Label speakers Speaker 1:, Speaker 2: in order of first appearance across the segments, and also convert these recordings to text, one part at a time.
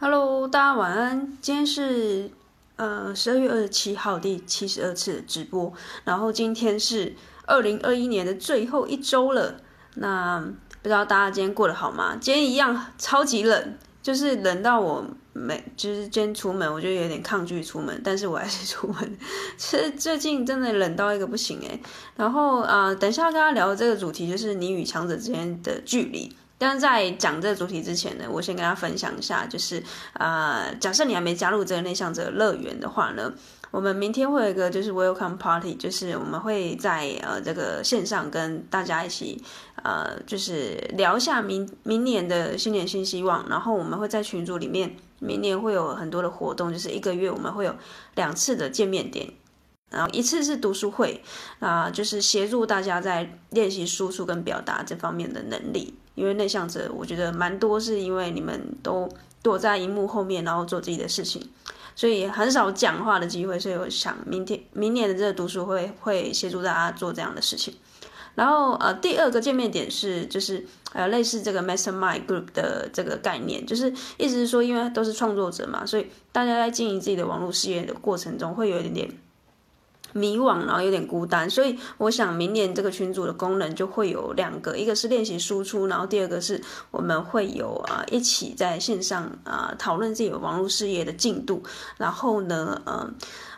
Speaker 1: Hello，大家晚安。今天是呃十二月二十七号第七十二次的直播，然后今天是二零二一年的最后一周了。那不知道大家今天过得好吗？今天一样超级冷，就是冷到我没，就是今天出门我就有点抗拒出门，但是我还是出门。其实最近真的冷到一个不行诶。然后啊、等一下跟大家聊的这个主题就是你与强者之间的距离。但是在讲这个主题之前呢，我先跟大家分享一下，就是啊、呃，假设你还没加入这个内向者乐园的话呢，我们明天会有一个就是 Welcome Party，就是我们会在呃这个线上跟大家一起呃就是聊一下明明年的新年新希望，然后我们会在群组里面，明年会有很多的活动，就是一个月我们会有两次的见面点。然后一次是读书会，啊、就是协助大家在练习输出跟表达这方面的能力。因为内向者，我觉得蛮多是因为你们都躲在荧幕后面，然后做自己的事情，所以很少讲话的机会。所以我想，明天明年的这个读书会会协助大家做这样的事情。然后呃，第二个见面点是就是呃类似这个 Mastermind Group 的这个概念，就是意思是说，因为都是创作者嘛，所以大家在经营自己的网络事业的过程中，会有一点点。迷惘，然后有点孤单，所以我想明年这个群组的功能就会有两个，一个是练习输出，然后第二个是我们会有啊一起在线上啊讨论自己的网络事业的进度，然后呢，呃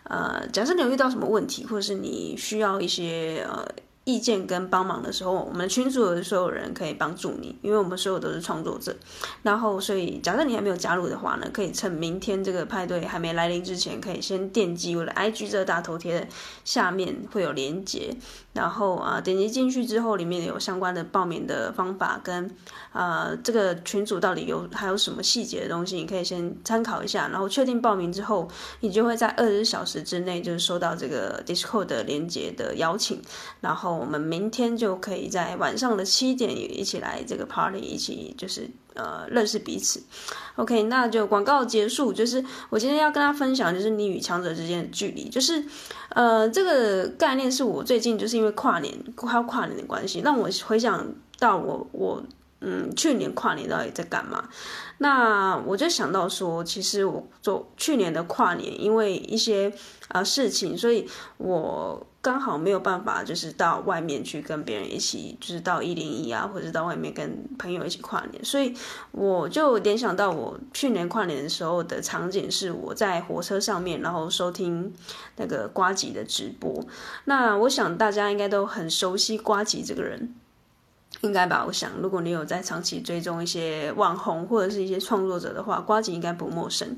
Speaker 1: 呃，假设你有遇到什么问题，或者是你需要一些呃。意见跟帮忙的时候，我们群组的所有人可以帮助你，因为我们所有都是创作者。然后，所以假设你还没有加入的话呢，可以趁明天这个派对还没来临之前，可以先点击我的 IG 这个大头贴的下面会有连接，然后啊点击进去之后，里面有相关的报名的方法跟啊这个群组到底有还有什么细节的东西，你可以先参考一下。然后确定报名之后，你就会在二十小时之内就是收到这个 Discord 的连接的邀请，然后。我们明天就可以在晚上的七点也一起来这个 party，一起就是呃认识彼此。OK，那就广告结束。就是我今天要跟大家分享，就是你与强者之间的距离。就是呃这个概念是我最近就是因为跨年快要跨年的关系，让我回想到我我。嗯，去年跨年到底在干嘛？那我就想到说，其实我做去年的跨年，因为一些啊、事情，所以我刚好没有办法，就是到外面去跟别人一起，就是到一零一啊，或者到外面跟朋友一起跨年。所以我就联想到我去年跨年的时候的场景，是我在火车上面，然后收听那个瓜吉的直播。那我想大家应该都很熟悉瓜吉这个人。应该吧，我想，如果你有在长期追踪一些网红或者是一些创作者的话，瓜吉应该不陌生。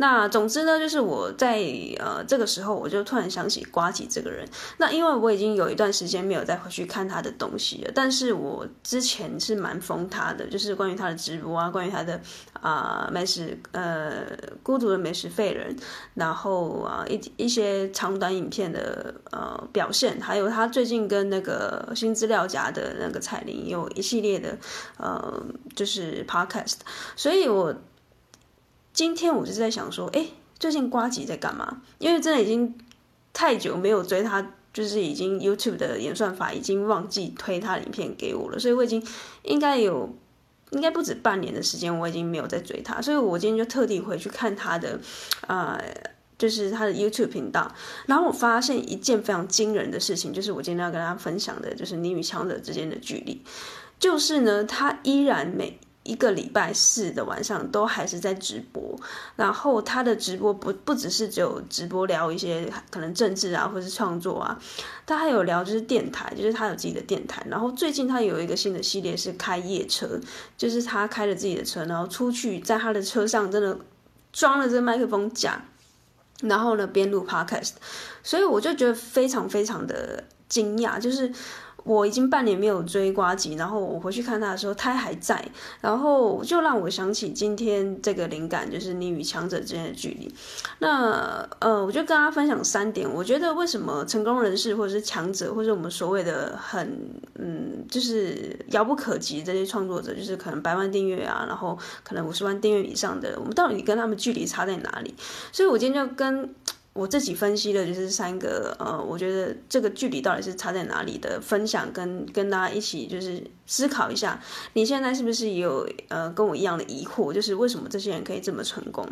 Speaker 1: 那总之呢，就是我在呃这个时候，我就突然想起瓜吉这个人。那因为我已经有一段时间没有再回去看他的东西了，但是我之前是蛮疯他的，就是关于他的直播啊，关于他的啊、美食呃孤独的美食废人，然后啊一一些长短影片的呃表现，还有他最近跟那个新资料夹的那个彩铃有一系列的呃就是 podcast，所以我。今天我就是在想说，哎，最近瓜吉在干嘛？因为真的已经太久没有追他，就是已经 YouTube 的演算法已经忘记推他影片给我了，所以我已经应该有应该不止半年的时间，我已经没有在追他，所以我今天就特地回去看他的，呃，就是他的 YouTube 频道，然后我发现一件非常惊人的事情，就是我今天要跟大家分享的，就是你与强者之间的距离，就是呢，他依然每。一个礼拜四的晚上都还是在直播，然后他的直播不不只是只有直播聊一些可能政治啊或是创作啊，他还有聊就是电台，就是他有自己的电台。然后最近他有一个新的系列是开夜车，就是他开着自己的车，然后出去在他的车上真的装了这个麦克风架，然后呢边录 podcast，所以我就觉得非常非常的惊讶，就是。我已经半年没有追瓜吉，然后我回去看他的时候，他还在，然后就让我想起今天这个灵感，就是你与强者之间的距离。那呃，我就跟大家分享三点，我觉得为什么成功人士或者是强者，或者我们所谓的很嗯，就是遥不可及这些创作者，就是可能百万订阅啊，然后可能五十万订阅以上的，我们到底跟他们距离差在哪里？所以我今天就跟。我自己分析的就是三个，呃，我觉得这个距离到底是差在哪里的分享跟，跟大家一起就是思考一下，你现在是不是也有呃跟我一样的疑惑，就是为什么这些人可以这么成功？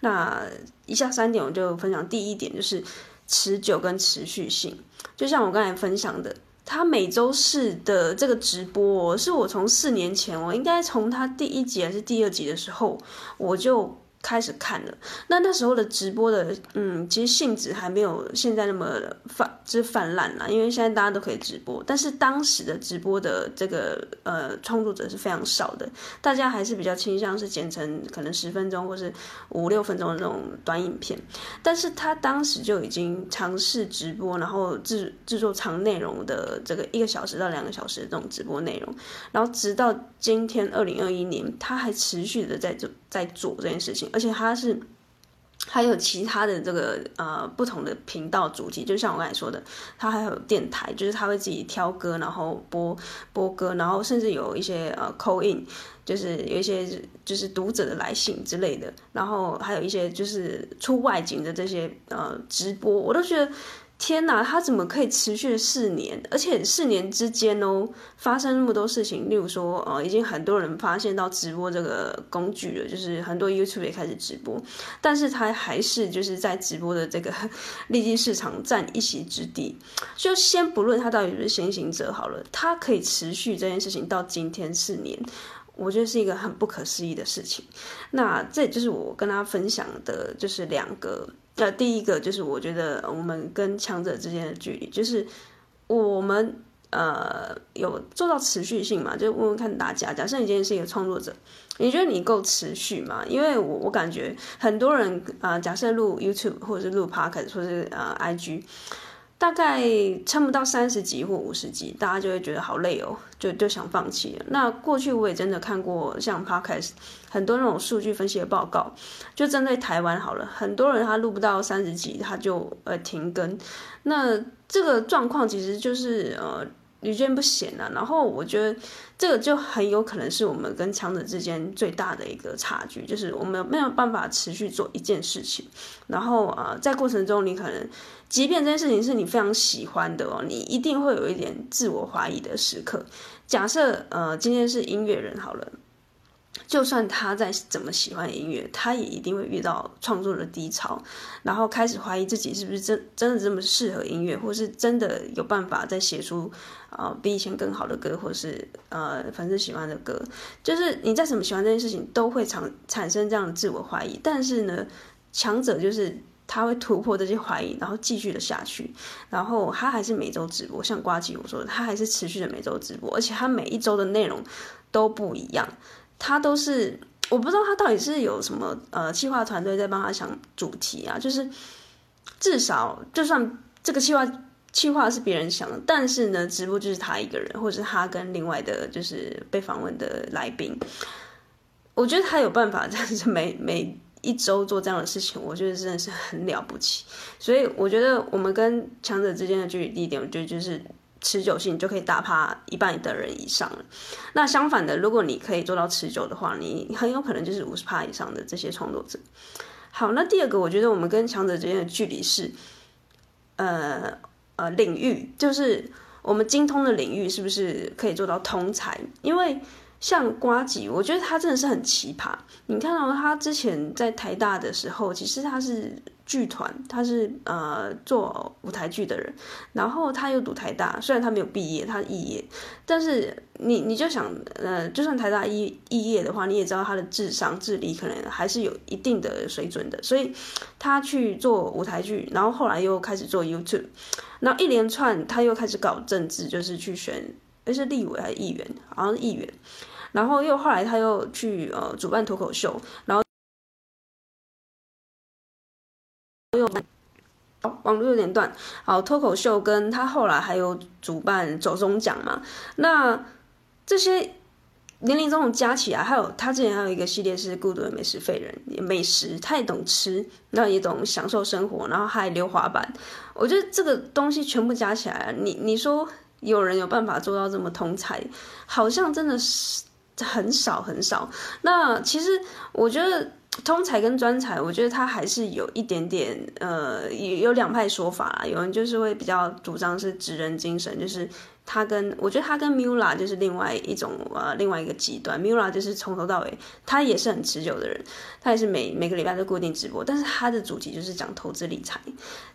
Speaker 1: 那以下三点我就分享，第一点就是持久跟持续性，就像我刚才分享的，他每周四的这个直播，是我从四年前，我应该从他第一集还是第二集的时候，我就。开始看了，那那时候的直播的，嗯，其实性质还没有现在那么泛，就是泛滥啦。因为现在大家都可以直播，但是当时的直播的这个呃创作者是非常少的，大家还是比较倾向是剪成可能十分钟或是五六分钟的那种短影片。但是他当时就已经尝试直播，然后制制作长内容的这个一个小时到两个小时的这种直播内容，然后直到今天二零二一年，他还持续的在做在做这件事情。而且他是还有其他的这个呃不同的频道主题，就像我刚才说的，他还有电台，就是他会自己挑歌，然后播播歌，然后甚至有一些呃 call in，就是有一些就是读者的来信之类的，然后还有一些就是出外景的这些呃直播，我都觉得。天呐，他怎么可以持续四年？而且四年之间哦，发生那么多事情。例如说，呃，已经很多人发现到直播这个工具了，就是很多 YouTube 也开始直播，但是他还是就是在直播的这个 利基市场占一席之地。就先不论他到底是不是先行者好了，他可以持续这件事情到今天四年，我觉得是一个很不可思议的事情。那这就是我跟他分享的，就是两个。那第一个就是我觉得我们跟强者之间的距离，就是我们呃有做到持续性嘛？就问问看大家，假设你今天是一个创作者，你觉得你够持续吗？因为我我感觉很多人啊、假设录 YouTube 或者是录 Podcast 或者是呃 IG。大概撑不到三十集或五十集，大家就会觉得好累哦，就就想放弃。那过去我也真的看过像 Podcast 很多那种数据分析的报告，就针对台湾好了，很多人他录不到三十集他就呃停更。那这个状况其实就是呃。屡见不鲜啊，然后我觉得这个就很有可能是我们跟强者之间最大的一个差距，就是我们没有办法持续做一件事情，然后、呃，在过程中你可能，即便这件事情是你非常喜欢的哦，你一定会有一点自我怀疑的时刻。假设呃，今天是音乐人好了。就算他再怎么喜欢音乐，他也一定会遇到创作的低潮，然后开始怀疑自己是不是真真的这么适合音乐，或是真的有办法再写出啊、比以前更好的歌，或是呃粉丝喜欢的歌。就是你再怎么喜欢这件事情，都会产产生这样的自我怀疑。但是呢，强者就是他会突破这些怀疑，然后继续的下去，然后他还是每周直播，像瓜吉我说的，他还是持续的每周直播，而且他每一周的内容都不一样。他都是我不知道他到底是有什么呃企划团队在帮他想主题啊，就是至少就算这个企划企划是别人想的，但是呢，直播就是他一个人，或者是他跟另外的就是被访问的来宾，我觉得他有办法，但是每 每一周做这样的事情，我觉得真的是很了不起。所以我觉得我们跟强者之间的距离地点，我觉得就是。持久性就可以打趴一半的人以上了。那相反的，如果你可以做到持久的话，你很有可能就是五十趴以上的这些创作者。好，那第二个，我觉得我们跟强者之间的距离是，呃呃，领域，就是我们精通的领域是不是可以做到通才？因为像瓜吉，我觉得他真的是很奇葩。你看到他之前在台大的时候，其实他是。剧团，他是呃做舞台剧的人，然后他又读台大，虽然他没有毕业，他肄业，但是你你就想，呃，就算台大肄肄业的话，你也知道他的智商智力可能还是有一定的水准的，所以他去做舞台剧，然后后来又开始做 YouTube，然后一连串他又开始搞政治，就是去选，诶是立委还是议员，好像是议员，然后又后来他又去呃主办脱口秀，然后。有，网络有点断。好，脱口秀跟他后来还有主办走中奖嘛？那这些年龄这种加起来，还有他之前还有一个系列是《孤独的美食废人》，美食他也懂吃，那也懂享受生活，然后还溜滑板。我觉得这个东西全部加起来，你你说有人有办法做到这么通才，好像真的是很少很少。那其实我觉得。通才跟专才，我觉得他还是有一点点呃，有有两派说法啦。有人就是会比较主张是职人精神，就是。他跟我觉得他跟 Miula 就是另外一种呃另外一个极端，Miula 就是从头到尾他也是很持久的人，他也是每每个礼拜都固定直播，但是他的主题就是讲投资理财，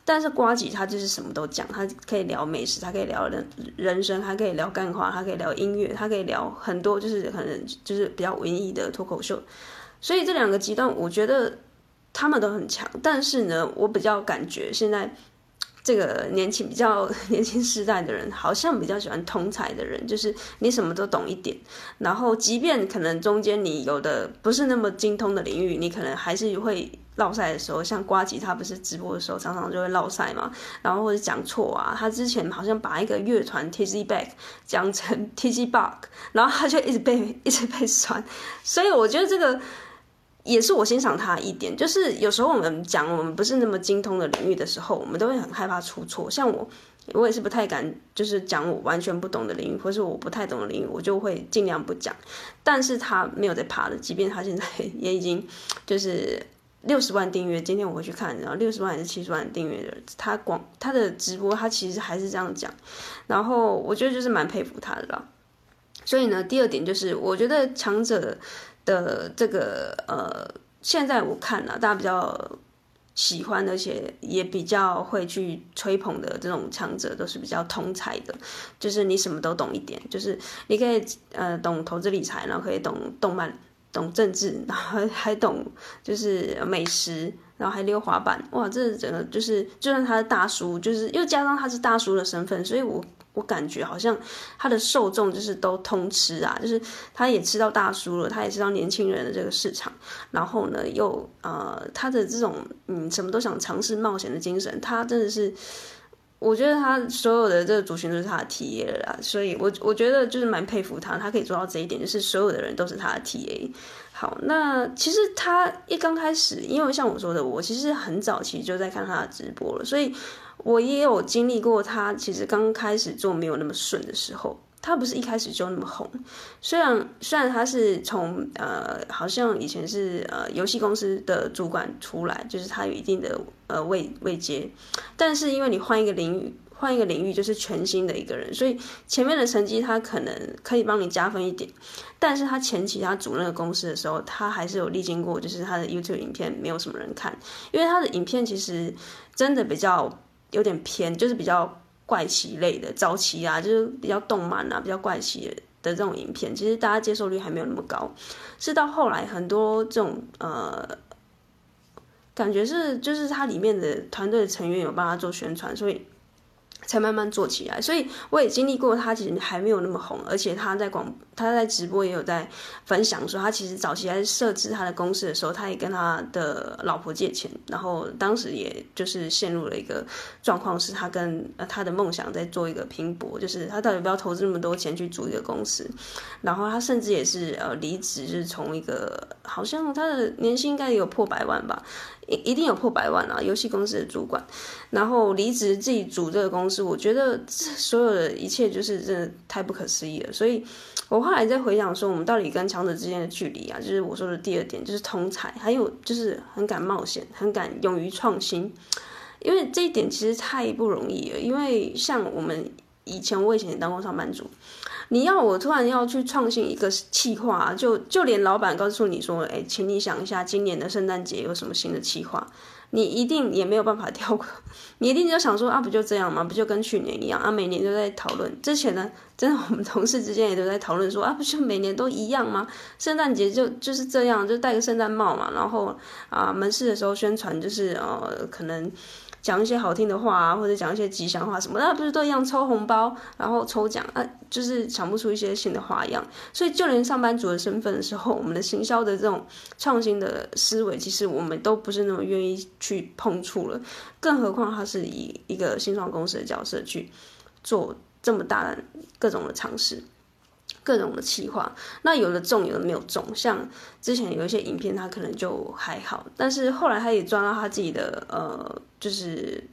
Speaker 1: 但是呱吉他就是什么都讲，他可以聊美食，他可以聊人人生，他可以聊干话，他可以聊音乐，他可以聊很多就是可能就是比较文艺的脱口秀，所以这两个极端我觉得他们都很强，但是呢，我比较感觉现在。这个年轻 比较年轻时代的人，好像比较喜欢通才的人，就是你什么都懂一点，然后即便可能中间你有的不是那么精通的领域，你可能还是会落赛的时候，像瓜吉他不是直播的时候常常就会落赛嘛，然后或者讲错啊，他之前好像把一个乐团 T Z back 讲成 T Z Bug，然后他就一直被 一直被酸，所以我觉得这个。也是我欣赏他一点，就是有时候我们讲我们不是那么精通的领域的时候，我们都会很害怕出错。像我，我也是不太敢，就是讲我完全不懂的领域，或是我不太懂的领域，我就会尽量不讲。但是他没有在怕的，即便他现在也已经就是六十万订阅，今天我会去看，然后六十万还是七十万订阅的，他广他的直播，他其实还是这样讲。然后我觉得就是蛮佩服他的啦。所以呢，第二点就是我觉得强者。的这个呃，现在我看了，大家比较喜欢，而且也比较会去吹捧的这种强者，都是比较通才的，就是你什么都懂一点，就是你可以呃懂投资理财，然后可以懂动漫、懂政治，然后还懂就是美食，然后还溜滑板，哇，这整个就是就算他是大叔，就是又加上他是大叔的身份，所以我。我感觉好像他的受众就是都通吃啊，就是他也吃到大叔了，他也知道年轻人的这个市场，然后呢，又呃，他的这种嗯，什么都想尝试冒险的精神，他真的是，我觉得他所有的这个族群都是他的 TA 了，所以我我觉得就是蛮佩服他，他可以做到这一点，就是所有的人都是他的 TA。好，那其实他一刚开始，因为像我说的，我其实很早期就在看他的直播了，所以。我也有经历过，他其实刚开始做没有那么顺的时候，他不是一开始就那么红。虽然虽然他是从呃，好像以前是呃游戏公司的主管出来，就是他有一定的呃位位阶，但是因为你换一个领域，换一个领域就是全新的一个人，所以前面的成绩他可能可以帮你加分一点，但是他前期他组那个公司的时候，他还是有历经过，就是他的 YouTube 影片没有什么人看，因为他的影片其实真的比较。有点偏，就是比较怪奇类的，早期啊，就是比较动漫啊，比较怪奇的这种影片，其实大家接受率还没有那么高。是到后来很多这种呃，感觉是就是它里面的团队的成员有帮他做宣传，所以。才慢慢做起来，所以我也经历过，他其实还没有那么红，而且他在广，他在直播也有在分享说，他其实早期在设置他的公司的时候，他也跟他的老婆借钱，然后当时也就是陷入了一个状况，是他跟他的梦想在做一个拼搏，就是他到底不要投资那么多钱去组一个公司，然后他甚至也是呃离职，就是从一个好像他的年薪应该也有破百万吧。一一定有破百万啊！游戏公司的主管，然后离职自己组这个公司，我觉得这所有的一切就是真的太不可思议了。所以我后来在回想说，我们到底跟强者之间的距离啊，就是我说的第二点，就是通才，还有就是很敢冒险，很敢勇于创新。因为这一点其实太不容易了。因为像我们以前，我以前也当过上班族。你要我突然要去创新一个企划，就就连老板告诉你说，哎，请你想一下今年的圣诞节有什么新的企划，你一定也没有办法跳过，你一定就想说啊，不就这样吗？不就跟去年一样啊？每年都在讨论。之前呢，真的我们同事之间也都在讨论说啊，不就每年都一样吗？圣诞节就就是这样，就戴个圣诞帽嘛，然后啊，门市的时候宣传就是呃，可能。讲一些好听的话啊，或者讲一些吉祥话什么，那不是都一样抽红包，然后抽奖啊，就是想不出一些新的花样。所以就连上班族的身份的时候，我们的行销的这种创新的思维，其实我们都不是那么愿意去碰触了。更何况他是以一个新创公司的角色去做这么大的各种的尝试。各种的企划，那有的中，有的没有中。像之前有一些影片，他可能就还好，但是后来他也抓到他自己的呃，就是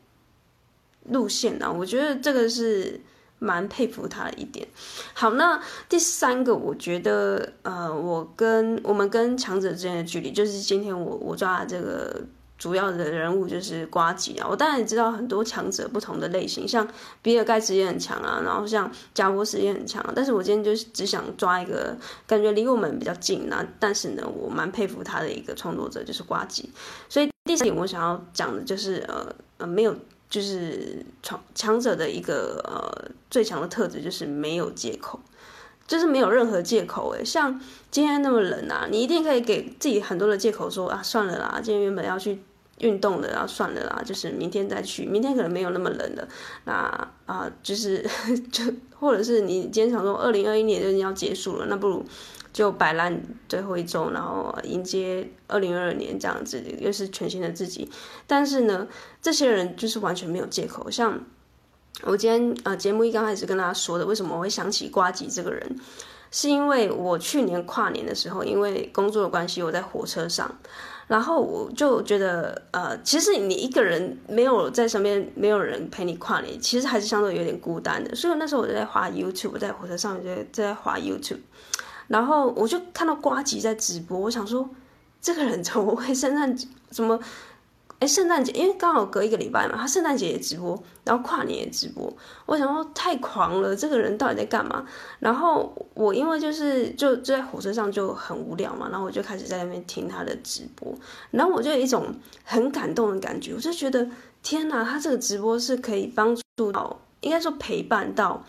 Speaker 1: 路线啊。我觉得这个是蛮佩服他的一点。好，那第三个，我觉得，呃，我跟我们跟强者之间的距离，就是今天我我抓的这个主要的人物就是瓜吉啊。我当然也知道很多强者不同的类型，像比尔盖茨也很强啊，然后像贾伯斯也很强啊。但是我今天就是只想抓一个感觉离我们比较近啊，但是呢，我蛮佩服他的一个创作者，就是瓜吉。所以第三点我想要讲的就是，呃呃，没有。就是强强者的一个呃最强的特质就是没有借口，就是没有任何借口诶，像今天那么冷啊，你一定可以给自己很多的借口说啊，算了啦，今天原本要去运动的，然后算了啦，就是明天再去，明天可能没有那么冷了。那啊、就是 就或者是你今天想说二零二一年就要结束了，那不如。就摆烂最后一周，然后迎接二零二二年这样子，又是全新的自己。但是呢，这些人就是完全没有借口。像我今天呃节目一刚开始跟大家说的，为什么我会想起瓜吉这个人，是因为我去年跨年的时候，因为工作的关系，我在火车上，然后我就觉得呃，其实你一个人没有在身边，没有人陪你跨年，其实还是相对有点孤单的。所以那时候我就在滑 YouTube，在火车上就在在滑 YouTube。然后我就看到瓜吉在直播，我想说，这个人怎么会圣诞节怎么？哎，圣诞节因为刚好隔一个礼拜嘛，他圣诞节也直播，然后跨年也直播。我想说太狂了，这个人到底在干嘛？然后我因为就是就就在火车上就很无聊嘛，然后我就开始在那边听他的直播，然后我就有一种很感动的感觉，我就觉得天哪，他这个直播是可以帮助到，应该说陪伴到。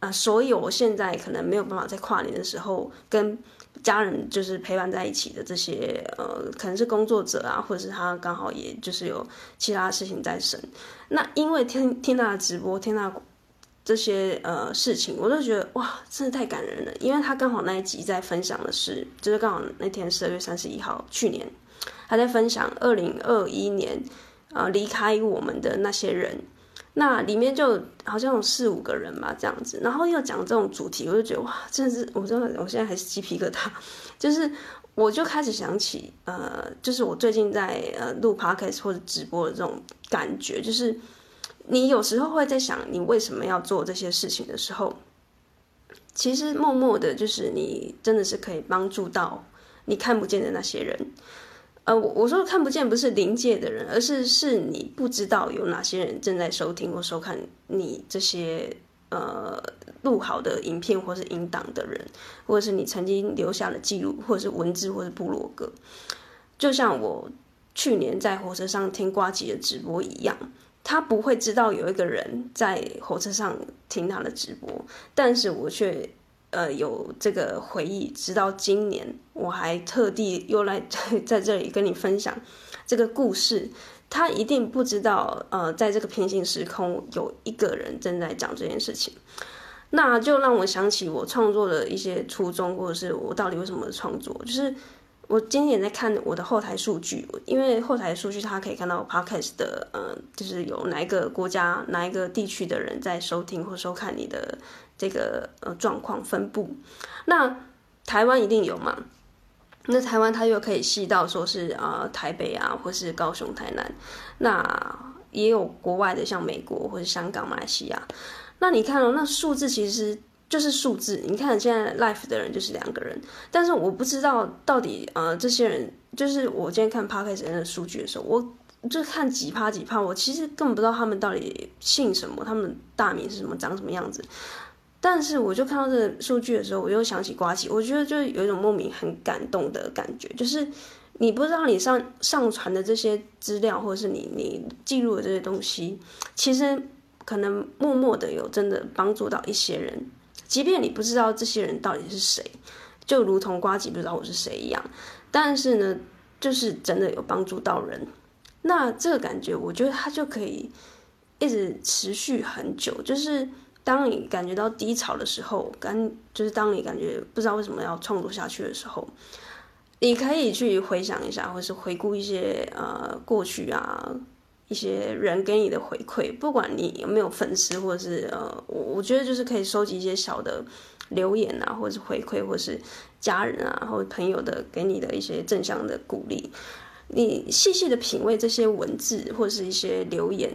Speaker 1: 啊、所有我现在可能没有办法在跨年的时候跟家人就是陪伴在一起的这些呃，可能是工作者啊，或者是他刚好也就是有其他事情在身。那因为听听他的直播，听他这些呃事情，我就觉得哇，真的太感人了。因为他刚好那一集在分享的是，就是刚好那天十二月三十一号，去年他在分享二零二一年呃离开我们的那些人。那里面就好像有四五个人吧，这样子，然后又讲这种主题，我就觉得哇，真的是，我真的，我现在还是鸡皮疙瘩，就是我就开始想起，呃，就是我最近在呃录 podcast 或者直播的这种感觉，就是你有时候会在想，你为什么要做这些事情的时候，其实默默的，就是你真的是可以帮助到你看不见的那些人。呃，我我说看不见不是临界的人，而是是你不知道有哪些人正在收听或收看你这些呃录好的影片或是音档的人，或者是你曾经留下的记录，或者是文字或者是部落格。就像我去年在火车上听瓜吉的直播一样，他不会知道有一个人在火车上听他的直播，但是我却。呃，有这个回忆，直到今年，我还特地又来 在，这里跟你分享这个故事。他一定不知道，呃，在这个平行时空有一个人正在讲这件事情，那就让我想起我创作的一些初衷，或者是我到底为什么创作。就是我今天也在看我的后台数据，因为后台数据它可以看到 Podcast 的，呃，就是有哪一个国家、哪一个地区的人在收听或收看你的。这个呃状况分布，那台湾一定有嘛？那台湾它又可以细到说是啊、台北啊，或是高雄、台南，那也有国外的，像美国或者香港、马来西亚。那你看哦，那数字其实就是数字。你看现在 life 的人就是两个人，但是我不知道到底呃这些人，就是我今天看 Podcast 的数据的时候，我就看几趴几趴，我其实根本不知道他们到底姓什么，他们大名是什么，长什么样子。但是我就看到这个数据的时候，我又想起瓜吉，我觉得就有一种莫名很感动的感觉，就是你不知道你上上传的这些资料，或者是你你记录的这些东西，其实可能默默的有真的帮助到一些人，即便你不知道这些人到底是谁，就如同瓜吉不知道我是谁一样，但是呢，就是真的有帮助到人，那这个感觉，我觉得它就可以一直持续很久，就是。当你感觉到低潮的时候，感就是当你感觉不知道为什么要创作下去的时候，你可以去回想一下，或是回顾一些呃过去啊一些人给你的回馈，不管你有没有粉丝，或者是呃我我觉得就是可以收集一些小的留言啊，或者是回馈，或是家人啊或者朋友的给你的一些正向的鼓励，你细细的品味这些文字或是一些留言。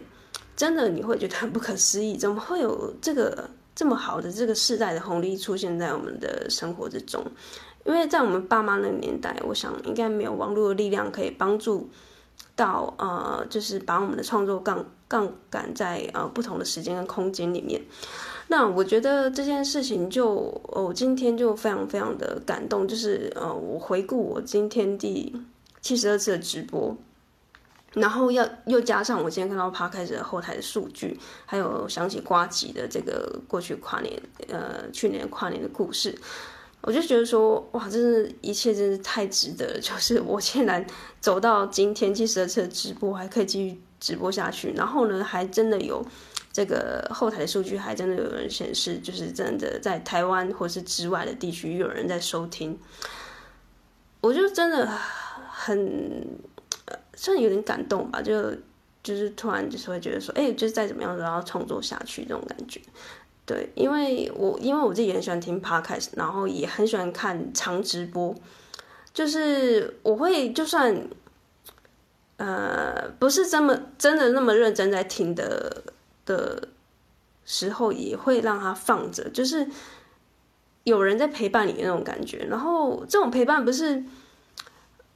Speaker 1: 真的你会觉得很不可思议，怎么会有这个 这么好的这个世代的红利出现在我们的生活之中。因为在我们爸妈那个年代，我想应该没有网络的力量可以帮助到呃，就是把我们的创作杠杠杆在呃不同的时间跟空间里面。那我觉得这件事情就，我、今天就非常非常的感动，就是呃，我回顾我今天第七十二次的直播，然后要又加上我今天看到 Podcast 的后台的数据，还有想起瓜吉的这个过去跨年，呃，去年跨年的故事。我就觉得说，哇，真是一切真是太值得了。就是我竟然走到今天七十二次的直播，还可以继续直播下去。然后呢，还真的有这个后台的数据，还真的有人显示，就是真的在台湾或是之外的地区有人在收听。我就真的很，算有点感动吧。就就是突然就是会觉得说，哎，就是再怎么样都要创作下去这种感觉。对，因为我因为我自己也很喜欢听 podcast，然后也很喜欢看长直播，就是我会就算，呃，不是这么真的那么认真在听的的时候，也会让它放着，就是有人在陪伴你的那种感觉。然后这种陪伴不是，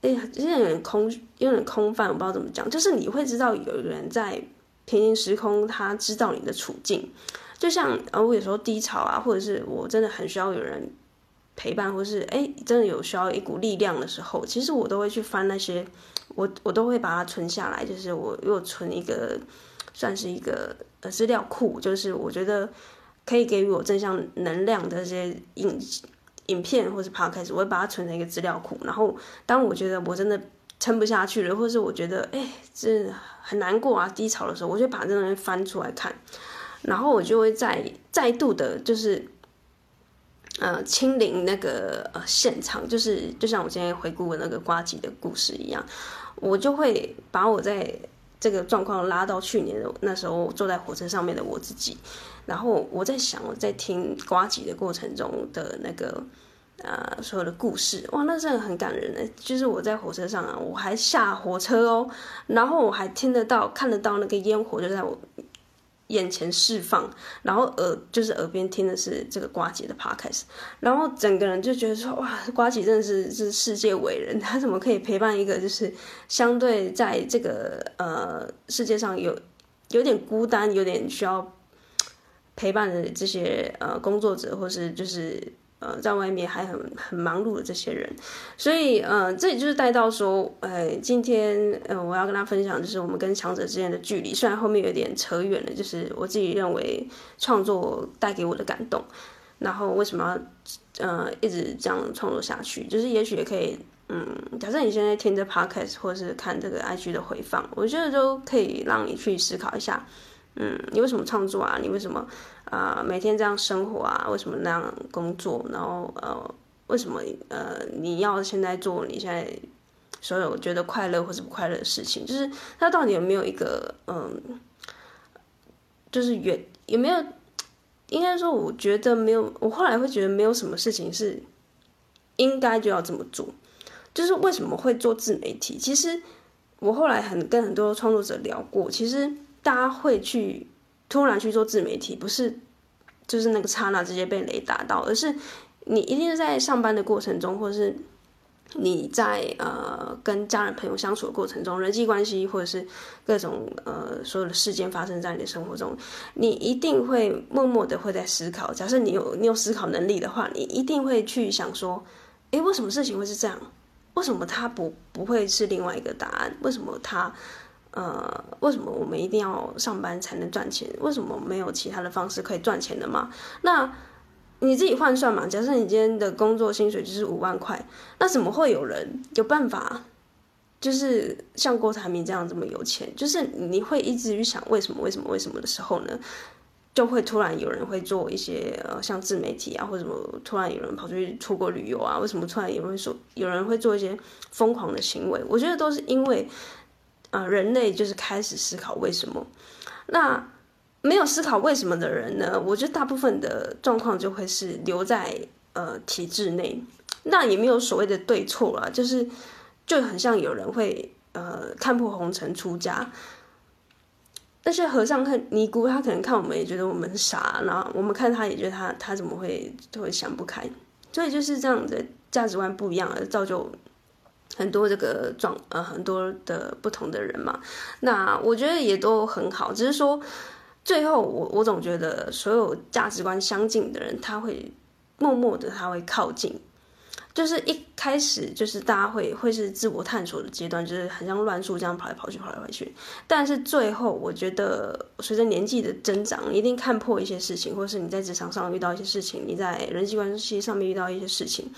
Speaker 1: 哎呀，有点空，有点空泛，我不知道怎么讲，就是你会知道有人在平行时空，他知道你的处境。就像呃，我有时候低潮啊，或者是我真的很需要有人陪伴，或是哎，真的有需要一股力量的时候，其实我都会去翻那些，我我都会把它存下来，就是我又存一个，算是一个呃资料库，就是我觉得可以给予我正向能量的这些影影片或是 podcast，我会把它存成一个资料库，然后当我觉得我真的撑不下去了，或是我觉得哎，这很难过啊，低潮的时候，我就把这东西翻出来看。然后我就会再再度的，就是，呃，清零那个呃现场，就是就像我今天回顾的那个瓜吉的故事一样，我就会把我在这个状况拉到去年的那时候坐在火车上面的我自己，然后我在想我在听瓜吉的过程中的那个呃所有的故事，哇，那真的很感人呢。就是我在火车上啊，我还下火车哦，然后我还听得到看得到那个烟火就在我。眼前释放，然后耳就是耳边听的是这个瓜姐的 podcast，然后整个人就觉得说哇，瓜姐真的是是世界伟人，她怎么可以陪伴一个就是相对在这个呃世界上有有点孤单、有点需要陪伴的这些呃工作者，或是就是。呃，在外面还很很忙碌的这些人，所以呃，这里就是带到说，呃，今天呃，我要跟大家分享，就是我们跟强者之间的距离。虽然后面有点扯远了，就是我自己认为创作带给我的感动，然后为什么要呃一直这样创作下去，就是也许也可以，嗯，假设你现在听着 podcast 或是看这个 IG 的回放，我觉得都可以让你去思考一下，嗯，你为什么创作啊？你为什么？啊、每天这样生活啊，为什么那样工作？然后呃，为什么呃，你要现在做你现在所有觉得快乐或是不快乐的事情？就是他到底有没有一个嗯，就是原有没有？应该说，我觉得没有。我后来会觉得没有什么事情是应该就要这么做。就是为什么会做自媒体？其实我后来很跟很多创作者聊过，其实大家会去。突然去做自媒体，不是就是那个刹那直接被雷打到，而是你一定是在上班的过程中，或者是你在呃跟家人朋友相处的过程中，人际关系或者是各种呃所有的事件发生在你的生活中，你一定会默默的会在思考。假设你有你有思考能力的话，你一定会去想说，诶，为什么事情会是这样？为什么它不不会是另外一个答案？为什么它？呃，为什么我们一定要上班才能赚钱？为什么没有其他的方式可以赚钱的吗？那你自己换算嘛。假设你今天的工作薪水就是五万块，那怎么会有人有办法，就是像郭台铭这样这么有钱？就是你会一直去想为什么、为什么、为什么的时候呢，就会突然有人会做一些呃，像自媒体啊，或者什么，突然有人跑出去出国旅游啊？为什么突然有人说有人会做一些疯狂的行为？我觉得都是因为。啊、人类就是开始思考为什么。那没有思考为什么的人呢？我觉得大部分的状况就会是留在呃体制内。那也没有所谓的对错啦，就是就很像有人会呃看破红尘出家。那些和尚看尼姑，他可能看我们也觉得我们傻，然后我们看他也觉得他他怎么会就会想不开，所以就是这样的价值观不一样而造就很多这个状呃很多的不同的人嘛。那我觉得也都很好，只是说最后我我总觉得所有价值观相近的人，他会默默的他会靠近。就是一开始就是大家会会是自我探索的阶段，就是很像乱树这样跑来跑去跑来跑去。但是最后，我觉得随着年纪的增长，一定看破一些事情，或是你在职场上遇到一些事情，你在人际关系上面遇到一些事情，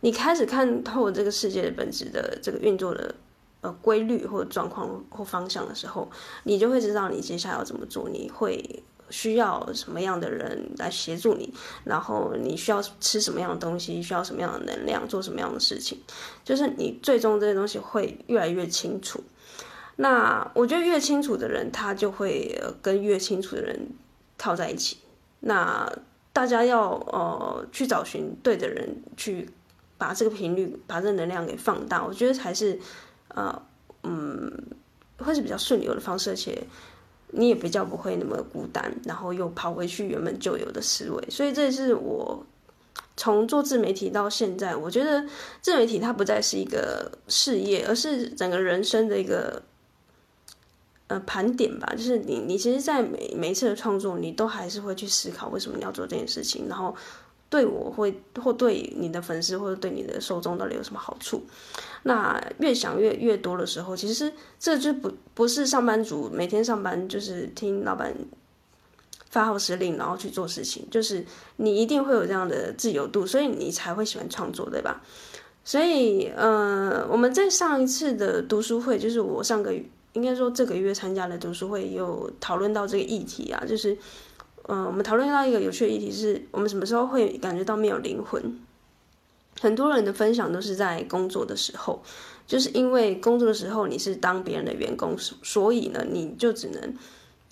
Speaker 1: 你开始看透这个世界的本质的这个运作的呃规律或者状况或方向的时候，你就会知道你接下来要怎么做，你会。需要什么样的人来协助你？然后你需要吃什么样的东西？需要什么样的能量？做什么样的事情？就是你最终这些东西会越来越清楚。那我觉得越清楚的人，他就会跟越清楚的人靠在一起。那大家要呃去找寻对的人，去把这个频率、把这能量给放大，我觉得才是呃嗯会是比较顺流的方式，而且。你也比较不会那么孤单，然后又跑回去原本就有的思维，所以这是我从做自媒体到现在，我觉得自媒体它不再是一个事业，而是整个人生的一个呃盘点吧。就是你，你其实，在每每一次的创作，你都还是会去思考为什么你要做这件事情，然后。对我会或对你的粉丝或者对你的受众到底有什么好处？那越想越越多的时候，其实这就不不是上班族每天上班就是听老板发号施令，然后去做事情，就是你一定会有这样的自由度，所以你才会喜欢创作，对吧？所以，呃，我们在上一次的读书会，就是我上个月应该说这个月参加的读书会，有讨论到这个议题啊，就是。嗯，我们讨论到一个有趣的议题是，我们什么时候会感觉到没有灵魂？很多人的分享都是在工作的时候，就是因为工作的时候你是当别人的员工，所以呢，你就只能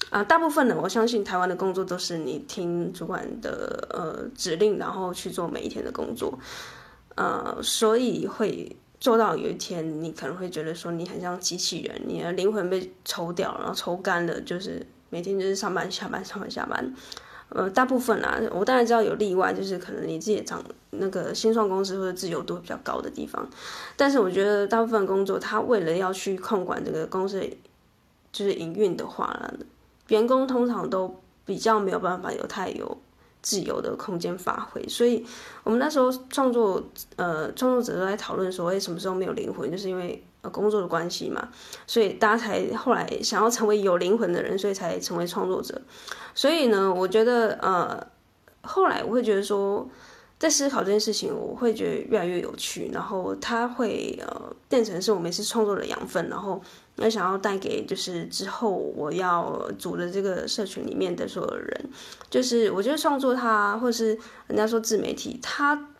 Speaker 1: 啊，大部分呢，我相信台湾的工作都是你听主管的呃指令，然后去做每一天的工作，呃，所以会做到有一天你可能会觉得说你很像机器人，你的灵魂被抽掉，然后抽干了，就是。每天就是上班下班上班下班，呃，大部分啊，我当然知道有例外，就是可能你自己长那个新创公司或者自由度比较高的地方，但是我觉得大部分工作，他为了要去控管这个公司就是营运的话，员工通常都比较没有办法有太有自由的空间发挥，所以我们那时候创作呃创作者都在讨论说，哎什么时候没有灵魂，就是因为。呃，工作的关系嘛，所以大家才后来想要成为有灵魂的人，所以才成为创作者。所以呢，我觉得呃，后来我会觉得说，在思考这件事情，我会觉得越来越有趣。然后它会呃变成是我每次创作的养分，然后我想要带给就是之后我要组的这个社群里面的所有人，就是我觉得创作它，或是人家说自媒体，它。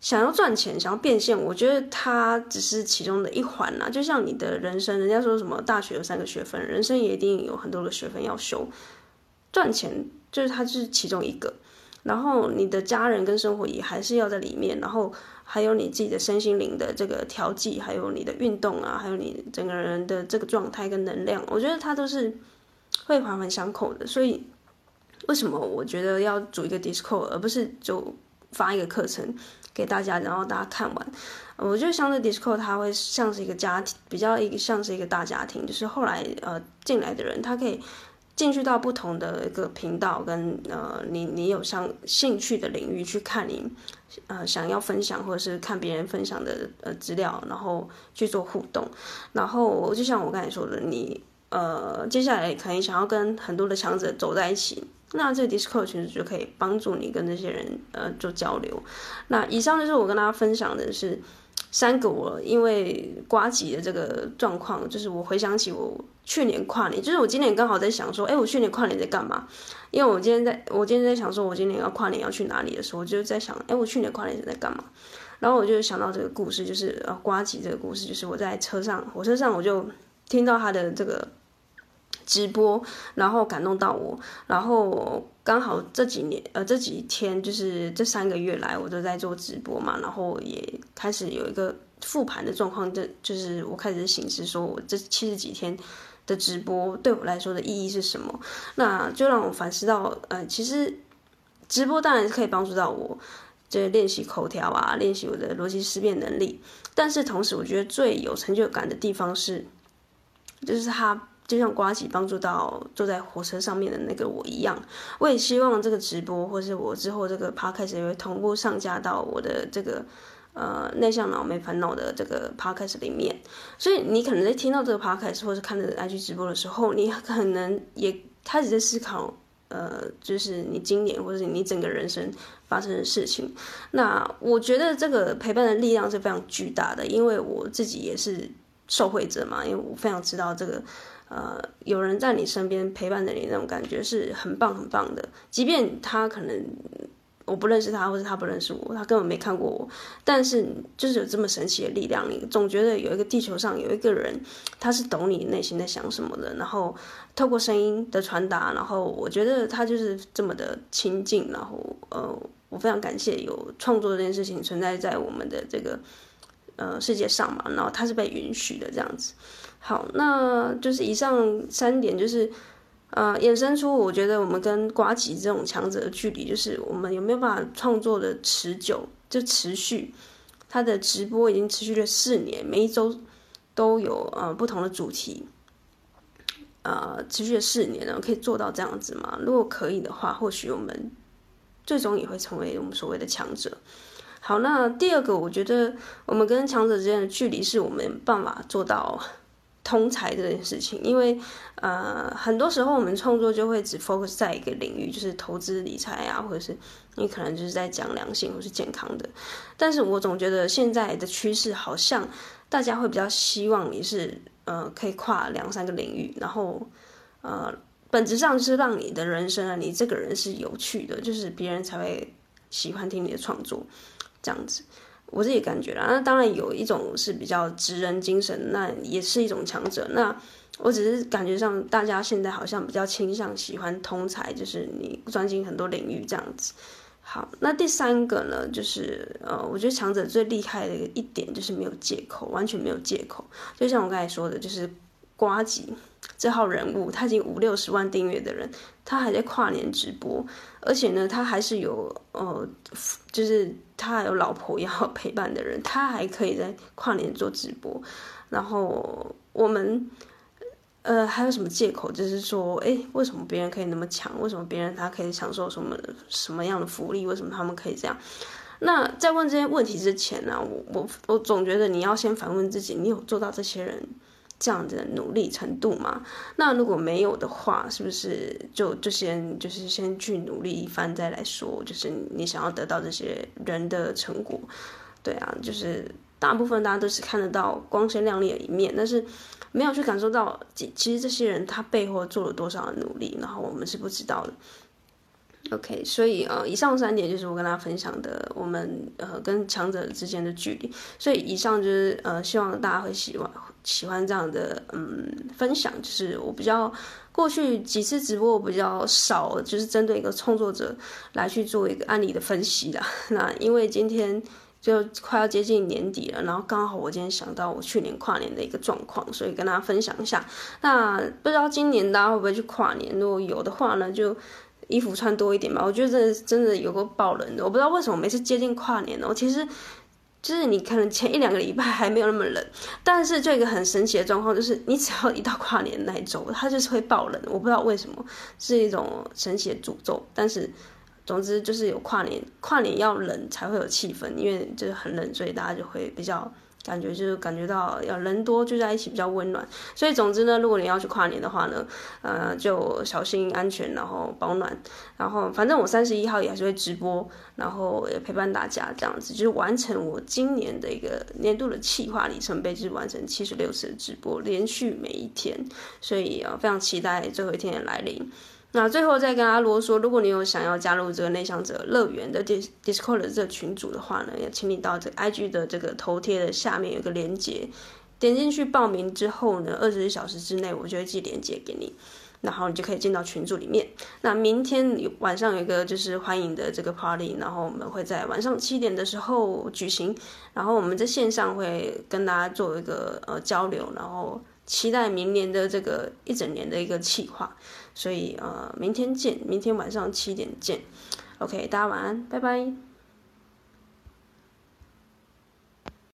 Speaker 1: 想要赚钱，想要变现，我觉得它只是其中的一环呐。就像你的人生，人家说什么大学有三个学分，人生也一定有很多个学分要修。赚钱就是它是其中一个，然后你的家人跟生活也还是要在里面，然后还有你自己的身心灵的这个调剂，还有你的运动啊，还有你整个人的这个状态跟能量，我觉得它都是会环环相扣的。所以为什么我觉得要组一个 Discord，而不是就发一个课程？给大家，然后大家看完，我觉得相对 Discord 它会像是一个家庭，比较一个像是一个大家庭，就是后来呃进来的人，他可以进去到不同的一个频道，跟呃你你有像兴趣的领域去看你呃想要分享或者是看别人分享的呃资料，然后去做互动，然后就像我刚才说的，你呃接下来可能想要跟很多的强者走在一起。那这个 Discord 其实就可以帮助你跟这些人呃做交流。那以上就是我跟大家分享的是三个我因为呱吉的这个状况，就是我回想起我去年跨年，就是我今年刚好在想说，哎，我去年跨年在干嘛？因为我今天在我今天在想说，我今年要跨年要去哪里的时候，我就在想，哎，我去年跨年是在干嘛？然后我就想到这个故事，就是呃呱吉这个故事，就是我在车上火车上我就听到他的这个。直播，然后感动到我，然后刚好这几年，呃，这几天就是这三个月来，我都在做直播嘛，然后也开始有一个复盘的状况，就就是我开始省思说，我这七十几天的直播对我来说的意义是什么？那就让我反思到，呃，其实直播当然是可以帮助到我，就练习口条啊，练习我的逻辑思辨能力。但是同时，我觉得最有成就感的地方是，就是他。就像瓜吉帮助到坐在火车上面的那个我一样，我也希望这个直播，或是我之后这个 podcast 也会同步上架到我的这个呃内向脑没烦恼的这个 podcast 里面。所以你可能在听到这个 podcast 或是看着 IG 直播的时候，你可能也开始在思考，呃，就是你今年或者你整个人生发生的事情。那我觉得这个陪伴的力量是非常巨大的，因为我自己也是受惠者嘛，因为我非常知道这个。呃，有人在你身边陪伴着你，那种感觉是很棒很棒的。即便他可能我不认识他，或者他不认识我，他根本没看过我，但是就是有这么神奇的力量，你总觉得有一个地球上有一个人，他是懂你内心在想什么的，然后透过声音的传达，然后我觉得他就是这么的亲近，然后呃，我非常感谢有创作这件事情存在在我们的这个呃世界上嘛，然后他是被允许的这样子。好，那就是以上三点，就是，呃，衍生出我觉得我们跟瓜吉这种强者的距离，就是我们有没有办法创作的持久，就持续。他的直播已经持续了四年，每一周都有呃不同的主题，呃，持续了四年了，可以做到这样子吗？如果可以的话，或许我们最终也会成为我们所谓的强者。好，那第二个，我觉得我们跟强者之间的距离，是我们办法做到。通才这件事情，因为呃，很多时候我们创作就会只 focus 在一个领域，就是投资理财啊，或者是你可能就是在讲良性或是健康的。但是我总觉得现在的趋势好像大家会比较希望你是呃可以跨两三个领域，然后呃本质上是让你的人生啊，你这个人是有趣的，就是别人才会喜欢听你的创作这样子。我自己感觉啦，那当然有一种是比较职人精神，那也是一种强者。那我只是感觉上，大家现在好像比较倾向喜欢通才，就是你专精很多领域这样子。好，那第三个呢，就是呃，我觉得强者最厉害的一点就是没有借口，完全没有借口。就像我刚才说的，就是瓜吉这号人物，他已经五六十万订阅的人，他还在跨年直播，而且呢，他还是有呃，就是。他还有老婆要陪伴的人，他还可以在跨年做直播。然后我们，呃，还有什么借口？就是说，哎，为什么别人可以那么强？为什么别人他可以享受什么什么样的福利？为什么他们可以这样？那在问这些问题之前呢，我我我总觉得你要先反问自己：你有做到这些人这样子的努力程度吗？那如果没有的话，是不是就就先就是先去努力一番再来说？就是你想要得到这些人的成果，对啊，就是大部分大家都是看得到光鲜亮丽的一面，但是没有去感受到其其实这些人他背后做了多少的努力，然后我们是不知道的。OK，所以呃，以上三点就是我跟大家分享的，我们呃跟强者之间的距离。所以以上就是呃，希望大家会喜欢。喜欢这样的嗯分享，就是我比较过去几次直播我比较少，就是针对一个创作者来去做一个案例的分析的。那因为今天就快要接近年底了，然后刚好我今天想到我去年跨年的一个状况，所以跟大家分享一下。那不知道今年大家会不会去跨年？如果有的话呢，就衣服穿多一点吧。我觉得真的真的有个爆冷的，我不知道为什么每次接近跨年呢，我其实。就是你可能前一两个礼拜还没有那么冷，但是就一个很神奇的状况，就是你只要一到跨年那一周，它就是会爆冷。我不知道为什么，是一种神奇的诅咒。但是总之就是有跨年，跨年要冷才会有气氛，因为就是很冷，所以大家就会比较。感觉就是感觉到要人多聚在一起比较温暖，所以总之呢，如果你要去跨年的话呢，呃，就小心安全，然后保暖，然后反正我三十一号也还是会直播，然后也陪伴大家这样子，就是完成我今年的一个年度的企划里程碑，就是完成七十六次的直播，连续每一天，所以啊，非常期待最后一天的来临。那最后再跟阿罗说，如果你有想要加入这个内向者乐园的 Discord 这个群组的话呢，也请你到这 IG 的这个头贴的下面有个链接，点进去报名之后呢，二十四小时之内我就会寄链接给你，然后你就可以进到群组里面。那明天晚上有一个就是欢迎的这个 party，然后我们会在晚上七点的时候举行，然后我们在线上会跟大家做一个呃交流，然后。期待明年的这个一整年的一个计划。所以呃，明天见，明天晚上七点见。OK，大家晚安，拜拜。